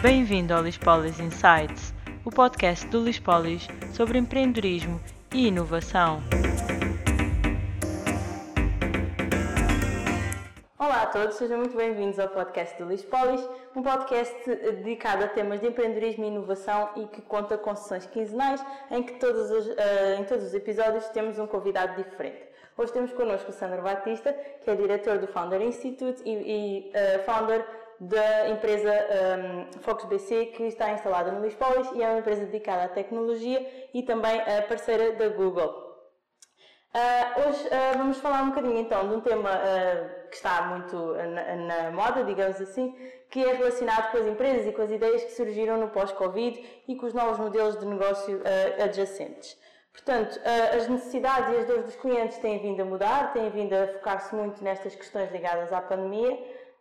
Bem-vindo ao Lispolis Insights, o podcast do Lispolis sobre empreendedorismo e inovação. Olá a todos, sejam muito bem-vindos ao podcast do Lispolis, um podcast dedicado a temas de empreendedorismo e inovação e que conta com sessões quinzenais em que todos os, uh, em todos os episódios temos um convidado diferente. Hoje temos connosco o Sandro Batista, que é diretor do Founder Institute e, e uh, founder da empresa um, Focus BC, que está instalada no Lispolis e é uma empresa dedicada à tecnologia e também a parceira da Google. Uh, hoje uh, vamos falar um bocadinho então de um tema uh, que está muito na, na, moda, digamos assim, que é relacionado com as empresas e com as ideias que surgiram no pós-Covid e com os novos modelos de negócio adjacentes. Portanto, as necessidades e as dores dos clientes têm vindo a mudar, têm vindo a focar-se muito nestas questões ligadas à pandemia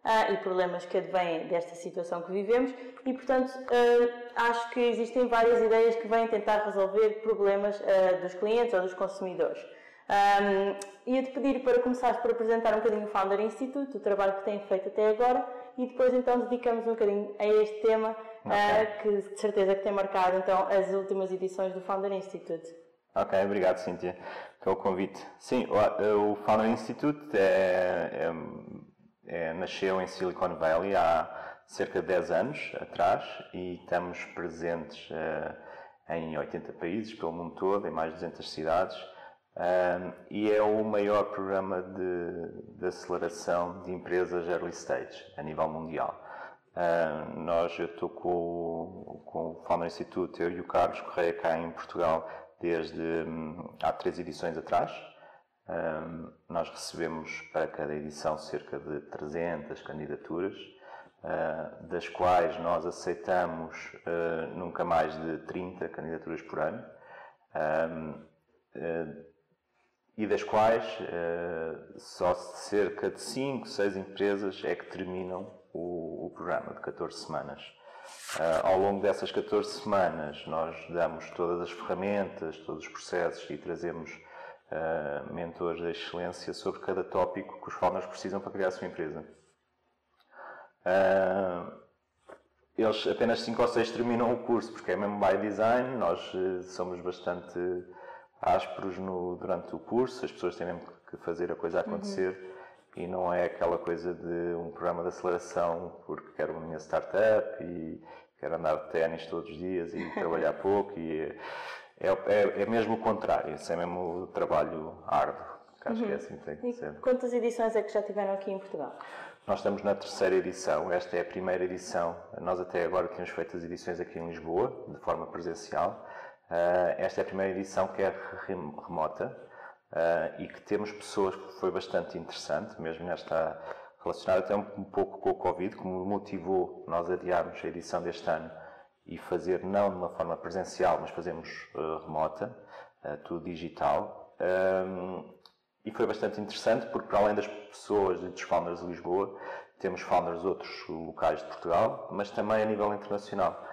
uh, e problemas que advêm desta situação que vivemos e, portanto, uh, acho que existem várias ideias que vêm tentar resolver problemas uh, dos clientes ou dos consumidores. Um, Ia-te pedir para começares por apresentar um bocadinho o Founder Institute, o trabalho que têm feito até agora e depois então dedicamos um bocadinho a este tema okay. que de certeza que tem marcado então as últimas edições do Founder Institute. Ok, obrigado Cíntia pelo convite. Sim, o, o Founder Institute é, é é, nasceu em Silicon Valley há cerca de 10 anos atrás e estamos presentes uh, em 80 países pelo mundo todo, em mais de 200 cidades. Uh, e é o maior programa de, de, aceleração de empresas early stage a nível mundial. Uh, nós, eu estou com, com o Founder Institute, eu e o Carlos Correia cá em Portugal desde um, há três edições atrás. Um, nós recebemos para cada edição cerca de 300 candidaturas, uh, das quais nós aceitamos uh, nunca mais de 30 candidaturas por ano, um, uh, ah, e das quais só cerca de 5, 6 empresas é que terminam o, o programa de 14 semanas. ao longo dessas 14 semanas, nós damos todas as ferramentas, todos os processos e trazemos uh, mentores de excelência sobre cada tópico que os founders precisam para criar a sua empresa. Uh, eles apenas 5 ou 6 terminam o curso, porque é mesmo by design, nós uh, somos bastante ásperos no, durante o curso, as pessoas têm mesmo que fazer a coisa acontecer uhum. e não é aquela coisa de um programa de aceleração porque quero uma minha startup e quero andar de ténis todos os dias e trabalhar pouco e é, é, é mesmo o contrário, isso é mesmo o trabalho árduo, que acho uhum. que é uhum. assim que tem que ser. quantas edições é que já tiveram aqui em Portugal? Nós estamos na terceira edição, esta é a primeira edição. Nós até agora temos feito as edições aqui em Lisboa, de forma presencial. Uh, esta é a primeira edição que é remota uh, e que temos pessoas que foi bastante interessante, mesmo nesta relacionada até um, um pouco com o Covid, que motivou nós adiarmos a edição deste ano e fazer não de uma forma presencial, mas fazemos uh, remota, uh, tudo digital. Um, e foi bastante interessante porque, para além das pessoas e dos founders de Lisboa, temos founders de outros locais de Portugal, mas também a nível internacional,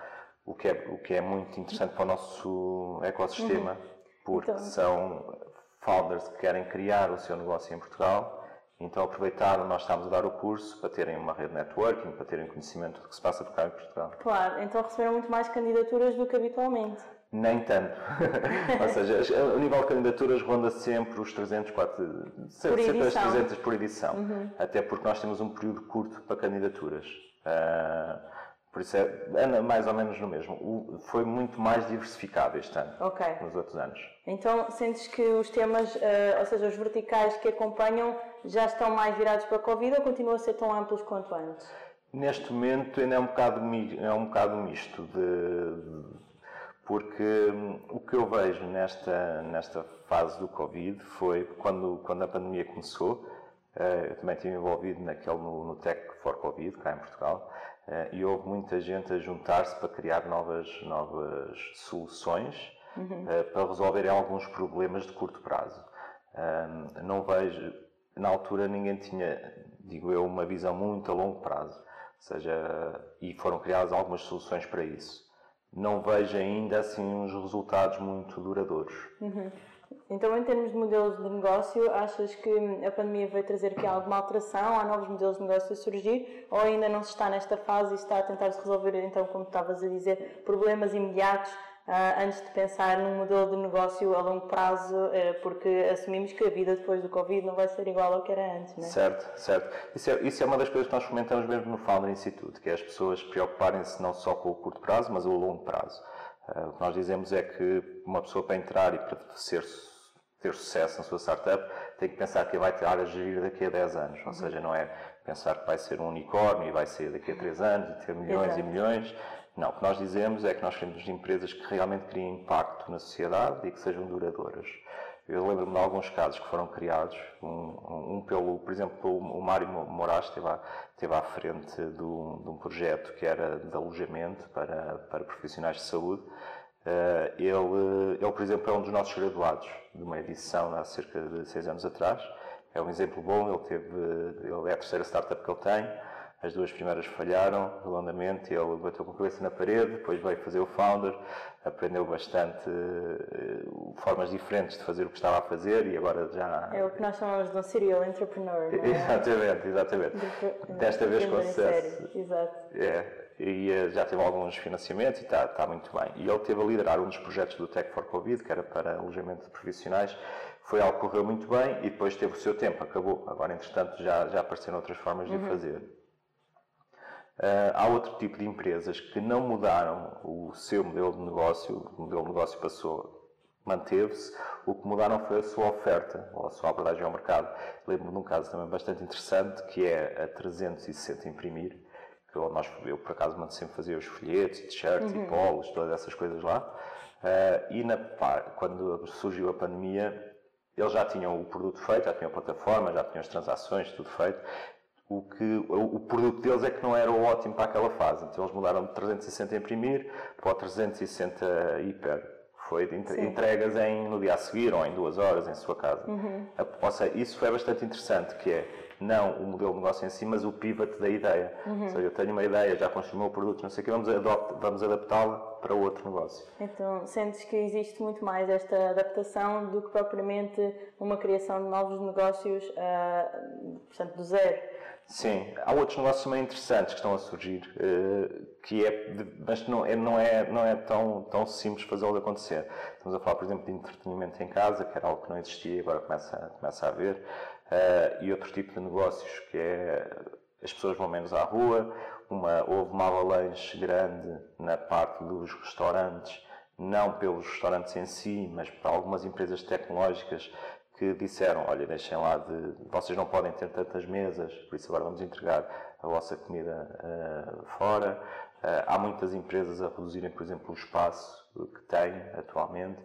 o que é, o que é muito interessante para o nosso ecossistema, uhum. porque então... são founders que querem criar o seu negócio em Portugal então aproveitaram, nós estávamos a dar o curso para terem uma rede de networking, para terem conhecimento do que se passa por cá em Portugal. Claro, então receberam muito mais candidaturas do que habitualmente. Nem tanto. Ou seja, o nível de candidaturas ronda sempre os 300, 4, sempre as 300 por edição. Uhum. Até porque nós temos um período curto para candidaturas. Uh, por isso é, mais ou menos no mesmo. O, foi muito mais diversificado este ano okay. nos outros anos. Então sentes que os temas, uh, ou seja, os verticais que acompanham, já estão mais virados para a Covid ou continuam a ser tão amplos quanto antes? Neste momento ainda é um bocado, é um bocado misto, de, porque hum, o que eu vejo nesta, nesta fase do Covid foi quando, quando a pandemia começou, uh, eu também estive envolvido naquele, no, no Tech for Covid, cá em Portugal, e houve muita gente a juntar-se para criar novas, novas soluções uhum. uh, para resolverem alguns problemas de curto prazo. Uh, não vejo, na altura ninguém tinha, digo eu, uma visão muito a longo prazo, ou seja, e foram criadas algumas soluções para isso. Não vejo ainda assim uns resultados muito duradouros. Uhum. Então, em termos de modelos de negócio, achas que a pandemia veio trazer aqui alguma alteração? Há novos modelos de negócio a surgir? Ou ainda não se está nesta fase e está a tentar se resolver, então, como estavas a dizer, problemas imediatos uh, antes de pensar num modelo de negócio a longo prazo, uh, porque assumimos que a vida depois do Covid não vai ser igual ao que era antes, não é? Certo, certo. Isso é, isso é uma das coisas que nós fomentamos mesmo no Founder Institute, que é as pessoas preocuparem-se não só com o curto prazo, mas o longo prazo. Uh, o que nós dizemos é que uma pessoa para entrar e para ser, ter sucesso na sua startup tem que pensar que vai ter a gerir daqui a 10 anos. Ou uhum. seja, não é pensar que vai ser um unicórnio e vai ser daqui a 3 anos e ter milhões Exato. e milhões. Não, o que nós dizemos é que nós queremos empresas que realmente criem impacto na sociedade e que sejam duradouras. Eu lembro-me de alguns casos que foram criados, um, um pelo, por exemplo, o Mário Moraes esteve à, esteve à frente de um, de um, projeto que era de alojamento para, para profissionais de saúde. Uh, ele, ele, por exemplo, é um dos nossos graduados de uma edição há cerca de seis anos atrás. É um exemplo bom, ele, teve, ele é a terceira startup que ele tem as duas primeiras falharam redondamente, ele bateu com a cabeça na parede, depois veio fazer o founder, aprendeu bastante uh, formas diferentes de fazer o que estava a fazer e agora já. É o que nós chamamos de um serial entrepreneur. É? exatamente, exatamente. De, Desta vez com sucesso. Exato. É, e uh, já teve alguns financiamentos e está, está muito bem. E ele teve a liderar um dos projetos do Tech for Covid, que era para alojamento de profissionais. Foi algo que correu muito bem e depois teve o seu tempo, acabou. Agora, entretanto, já, já apareceram outras formas de uhum. fazer. Uh, há outro tipo de empresas que não mudaram o seu modelo de negócio, o modelo de negócio passou, manteve-se, o que mudaram foi a sua oferta, ou a sua abordagem ao mercado. Lembro-me de um caso também bastante interessante, que é a 360 Imprimir, eu, nós, eu por acaso mando sempre fazer os folhetos, t-shirts uhum. e polos, todas essas coisas lá. Uh, e na, quando surgiu a pandemia, eles já tinham o produto feito, já tinham a plataforma, já tinham as transações, tudo feito, o que o, produto deles é que não era ótimo para aquela fase. Então eles mudaram de 360 imprimir para o 360 hiper. Foi entregas em, no dia a seguir ou em duas horas em sua casa. Uhum. Ou seja, isso foi bastante interessante, que é não o modelo de negócio em si, mas o pivot da ideia. Uhum. Ou seja, eu tenho uma ideia, já construí o meu produto, não sei o que, vamos, vamos adaptá-la para outro negócio. Então, sentes que existe muito mais esta adaptação do que propriamente uma criação de novos negócios, uh, portanto, do zero? Sim, há outros negócios também interessantes que estão a surgir, uh, que é, mas não é, não é, não é tão, tão simples fazê-lo acontecer. Estamos a falar, por exemplo, de entretenimento em casa, que era algo que não existia e agora começa, começa a haver, e outro tipo de negócios, que é as pessoas vão menos à rua, uma, houve uma avalanche grande na parte dos restaurantes, não pelos restaurantes em si, mas para algumas empresas tecnológicas que disseram, olha, deixem lá de, vocês não podem ter tantas mesas, por isso agora vamos entregar a vossa comida uh, fora. Uh, há muitas empresas a reduzirem, por exemplo, o espaço que têm atualmente.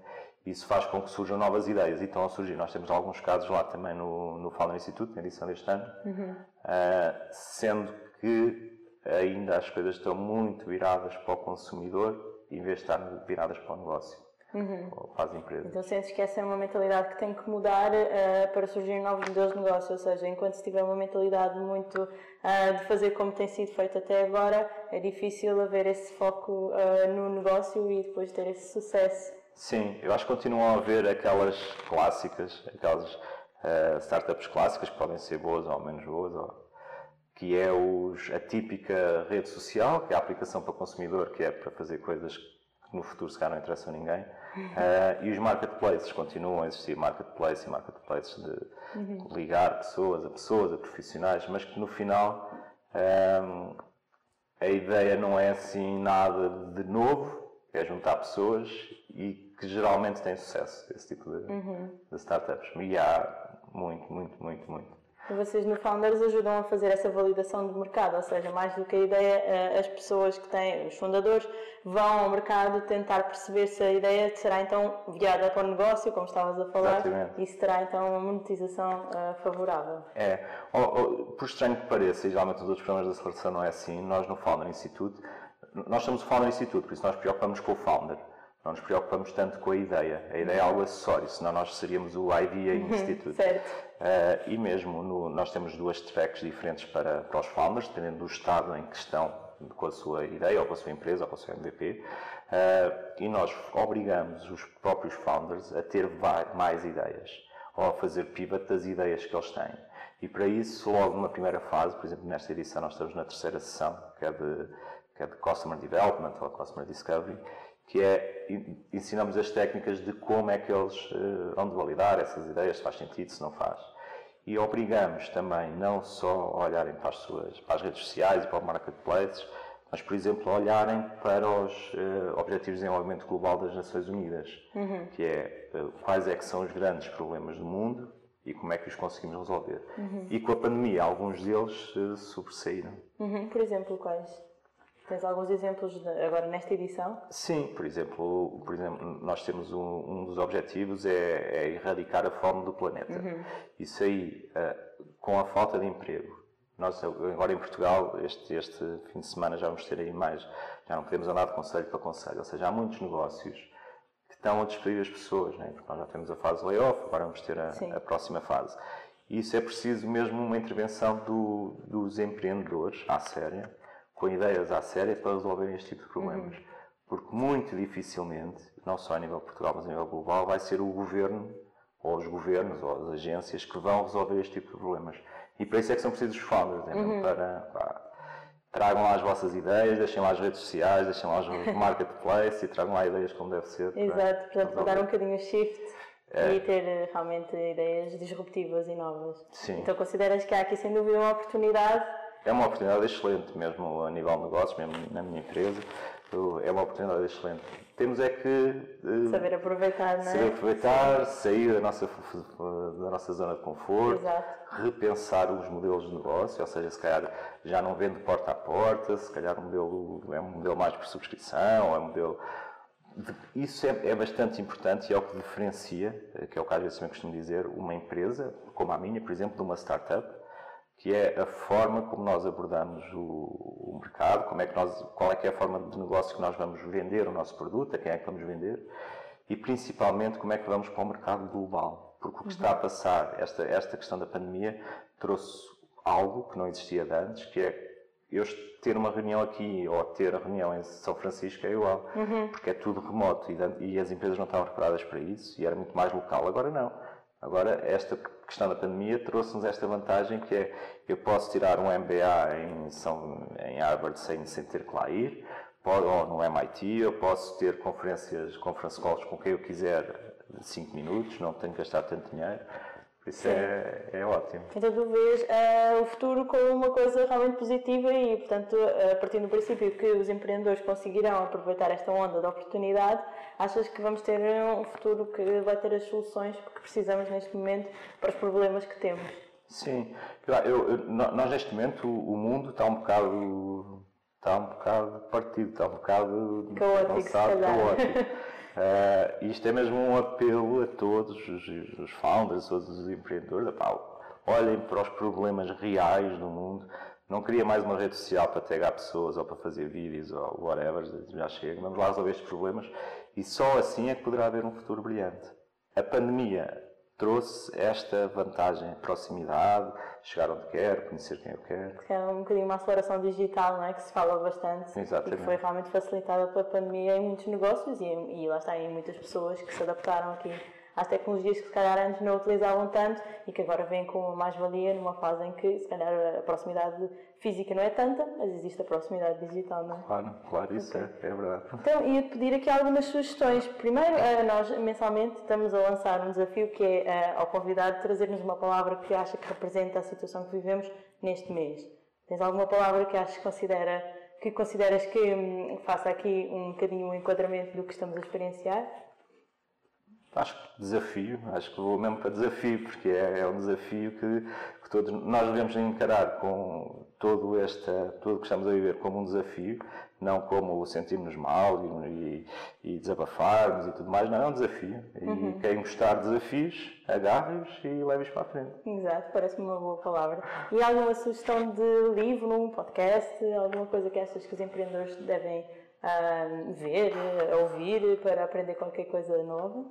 Isso faz com que surjam novas ideias e estão a surgir. Nós temos alguns casos lá também no, no Founder Institute, na edição deste ano, uhum. uh, sendo que ainda as coisas estão muito viradas para o consumidor em vez de estar viradas para o negócio uhum. ou para as empresas. Então sentes que essa é uma mentalidade que tem que mudar uh, para surgir novos modelos de negócio, ou seja, enquanto se tiver uma mentalidade muito uh, de fazer como tem sido feito até agora, é difícil haver esse foco uh, no negócio e depois ter esse sucesso. Sim, eu acho que continuam a haver aquelas clássicas, aquelas startups clássicas que podem ser boas ou menos boas, ou que é os, a típica rede social, que é a aplicação para o consumidor, que é para fazer coisas que no futuro se calhar não interessam a ninguém, Uh, e os marketplaces continuam a existir marketplaces e marketplaces de uhum. ligar pessoas a pessoas, a profissionais, mas que no final um, a ideia não é assim nada de novo, é juntar pessoas e que geralmente tem sucesso, esse tipo de, uhum. de startups. E há muito, muito, muito, muito. Vocês no Founders ajudam a fazer essa validação de mercado, ou seja, mais do que a ideia, eh, as pessoas que têm, os fundadores, vão ao mercado tentar perceber se a ideia será então viável para o negócio, como estavas a falar, Exatamente. e se terá então uma monetização uh, favorável. É, por estranho que pareça, e geralmente nos outros programas da aceleração não é assim, nós no Founder Institute, nós somos o Founder Institute, por isso nós preocupamos com o Founder. Não nos preocupamos tanto com a ideia. A ideia é algo acessório, senão nós seríamos o Idea Uhum, Institute. certo. Uh, e mesmo no- nós temos duas tracks diferentes para, para os founders, dependendo do estado em que estão com a sua ideia, ou com a sua empresa, ou com o seu MVP. Uh, e nós obrigamos os próprios founders a ter mais ideias, ou a fazer pivot das ideias que eles têm. E para isso, logo numa primeira fase, por exemplo, nesta edição nós estamos na terceira sessão, que é de, que é de Customer Development ou Customer Discovery, que é en- ensinamos as técnicas de como é que eles eh, vão de validar essas ideias, se faz sentido, se não faz. E obrigamos também não só a olharem para as, suas, para as redes sociais e para o marketplaces, mas, por exemplo, a olharem para os eh, Objetivos de Desenvolvimento Global das Nações Unidas, que é eh, quais é que são os grandes problemas do mundo e como é que os conseguimos resolver. E com a pandemia, alguns deles eh, sobressaíram. Uhum, Por exemplo, quais? Tens alguns exemplos agora nesta edição? Sim, por exemplo, por exemplo nós temos um, um dos objetivos é, é erradicar a fome do planeta. Isso aí, eh, com a falta de emprego, nós agora em Portugal, este, este fim de semana já vamos ter aí mais, já não podemos andar de conselho para conselho, ou seja, há muitos negócios que estão a despedir as pessoas, né? porque nós já temos a fase layoff, agora vamos ter a, a próxima fase. E isso é preciso mesmo uma intervenção do- dos empreendedores à séria, com ideias à séria para resolverem este tipo de problemas. Porque muito dificilmente, não só a nível Portugal, mas a nível global, vai ser o governo, ou os governos, ou as agências que vão resolver este tipo de problemas. E para isso é que são precisos os founders, né? mesmo para pá, tragam lá as vossas ideias, deixem lá as redes sociais, deixem lá os marketplace e tragam lá ideias como deve ser. para Exato, portanto, para dar um bocadinho o shift e ter eh, realmente ideias disruptivas e novas. Sim. Então consideras que há aqui sem dúvida uma oportunidade É uma oportunidade excelente, mesmo a nível de negócios, mesmo na minha empresa. eu- É uma oportunidade excelente. Temos é que eh, saber aproveitar, não é? saber aproveitar, sair da nossa, da nossa zona de conforto, Exato. repensar os modelos de negócio, ou seja, se calhar já não vende porta a porta, se calhar o modelo é um modelo mais por subscrição, é um modelo. de- Isso é, é bastante importante e é o que diferencia, eh, que é o que às vezes também costumo dizer, uma empresa, como a minha, por exemplo, de uma startup, que é a forma como nós abordamos o, o mercado, como é que nós, qual é que é a forma de negócio que nós vamos vender o nosso produto, a quem é que vamos vender, e principalmente como é que vamos para o mercado global. Porque o que está a passar, esta, esta questão da pandemia, trouxe algo que não existia de antes, que é eu ter uma reunião aqui ou ter a reunião em São Francisco é igual, porque é tudo remoto e, e as empresas não estavam preparadas para isso e era muito mais local. Agora não. Agora, esta questão da pandemia trouxe-nos esta vantagem que é eu posso tirar um MBA em, São, em Harvard sem, sem ter que lá ir, pode, ou no MIT, eu posso ter conferências, conference calls com quem eu quiser de 5 minutos, não tenho que gastar tanto dinheiro. Isso é, é ótimo. Então tu vês eh, o futuro como uma coisa realmente positiva e, portanto, a partir do princípio que os empreendedores conseguirão aproveitar esta onda de oportunidade, achas que vamos ter um futuro que vai ter as soluções que precisamos neste momento para os problemas que temos? Sim, eu, eu- nós neste momento o, o mundo está um bocado está um bocado partido, está um bocado Caótico, calhar. caótico. Eh, isto é mesmo um apelo a todos os, os founders, todos os empreendedores, epá, olhem para os problemas reais do mundo. Não queria mais uma rede social para tagar pessoas ou para fazer vídeos ou whatever, já chega. Vamos lá resolver estes problemas e só assim é que poderá haver um futuro brilhante. A pandemia trouxe esta vantagem, proximidade, chegar onde quer, conhecer quem eu quero. Que é um bocadinho uma aceleração digital, não é? Que se fala bastante Exatamente. e que foi realmente facilitada pela pandemia em muitos negócios e, e lá está, em muitas pessoas que se adaptaram aqui às tecnologias que se calhar antes não utilizavam tanto e que agora vêm com mais-valia numa fase em que se calhar a proximidade física não é tanta, mas existe a proximidade digital, não é? Claro, claro, isso é, é verdade. Então, ia-te pedir aqui algumas sugestões. Primeiro, eh, nós mensalmente estamos a lançar um desafio que é eh, ao convidado trazer-nos uma palavra que acha que representa a situação que vivemos neste mês. Tens alguma palavra que achas que considera que consideras que hum, faça aqui um bocadinho o enquadramento do que estamos a experienciar? Acho que desafio, acho que vou mesmo para desafio, porque é, é um desafio que, que todos nós devemos encarar com todo esta, tudo o que estamos a viver como um desafio, não como sentirmos mal e, e, e desabafarmos e tudo mais, não, é um desafio. E quem gostar de desafios, agarre-os e leve-os para a frente. Exato, parece-me uma boa palavra. E alguma sugestão de livro, um podcast, alguma coisa que achas que os empreendedores devem uh, ver, ouvir para aprender qualquer coisa nova?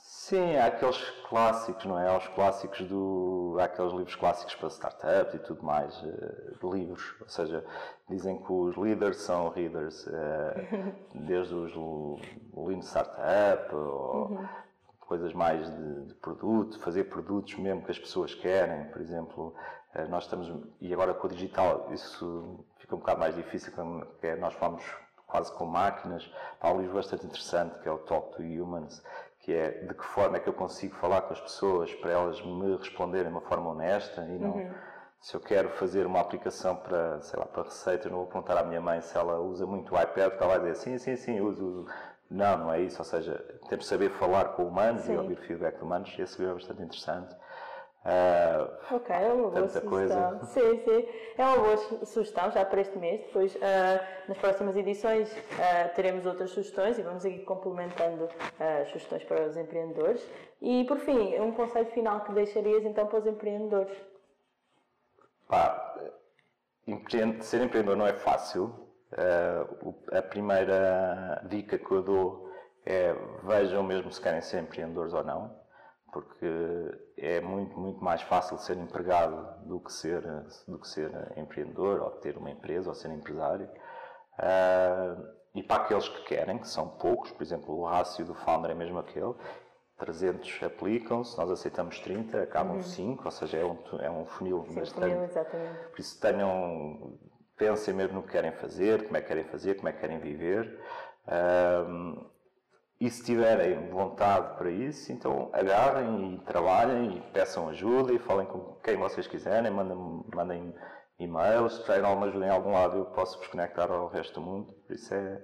Sim, há aqueles clássicos, não é? Há os clássicos do. Há aqueles livros clássicos para startups e tudo mais, uh, livros. Ou seja, dizem que os leaders são readers, uh, desde os Lean Startup ou uhum. coisas mais de, de, produto, fazer produtos mesmo que as pessoas querem. Por exemplo, uh, nós estamos. E agora com o digital, isso fica um bocado mais difícil, porque é, nós falamos quase com máquinas. Há um livro bastante interessante que é o Talk to Humans que é de que forma é que eu consigo falar com as pessoas para elas me responderem de uma forma honesta e não uhum. se eu quero fazer uma aplicação para, sei lá, para receitas, não vou perguntar à minha mãe se ela usa muito o iPad, porque ela vai dizer sim, sim, sim, uso, uso. Não, não é isso, ou seja, temos de saber falar com humanos sim. e ouvir feedback de humanos, esse livro é bastante interessante. Uh, ok, é uma boa sugestão. Coisa. Sim, sim, é uma boa sugestão já para este mês. Depois, uh, nas próximas edições, uh, teremos outras sugestões e vamos ir complementando as sugestões para os empreendedores. E, por fim, um conselho final que deixarias então para os empreendedores? Pá, ser empreendedor não é fácil. a primeira dica que eu dou é vejam mesmo se querem ser empreendedores ou não porque é muito, muito mais fácil ser empregado do que ser, do que ser empreendedor, ou ter uma empresa, ou ser empresário. Uh, e para aqueles que querem, que são poucos, por exemplo, o rácio do founder é mesmo aquele, 300 aplicam-se, nós aceitamos 30, acabam uhum. 5, ou seja, é um, é um funil Sim, bastante. Funil, exatamente. Por isso tenham, pensem mesmo no que querem fazer, como é que querem fazer, como é que querem viver. Uh, e se tiverem vontade para isso, então agarrem e trabalhem e peçam ajuda e falem com quem vocês quiserem, mandem, mandem e-mails, se precisarem alguma ajuda em algum lado eu posso vos conectar ao resto do mundo, por isso é,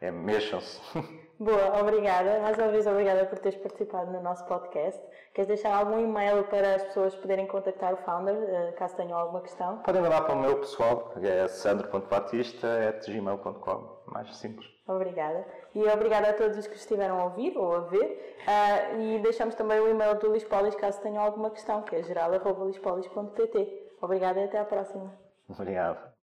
é mexam-se. Boa, obrigada. Mais uma vez, obrigada por teres participado no nosso podcast. Queres deixar algum e-mail para as pessoas poderem contactar o founder, eh, caso tenham alguma questão? Podem mandar para o meu pessoal, que é sandro.batista.gmail.com, mais simples. Obrigada. E obrigada a todos os que estiveram a ouvir ou a ver. Uh, e deixamos também o e-mail do Lispolis, caso tenham alguma questão, que é geral.lispolis.pt. Obrigada e até à próxima. Obrigado.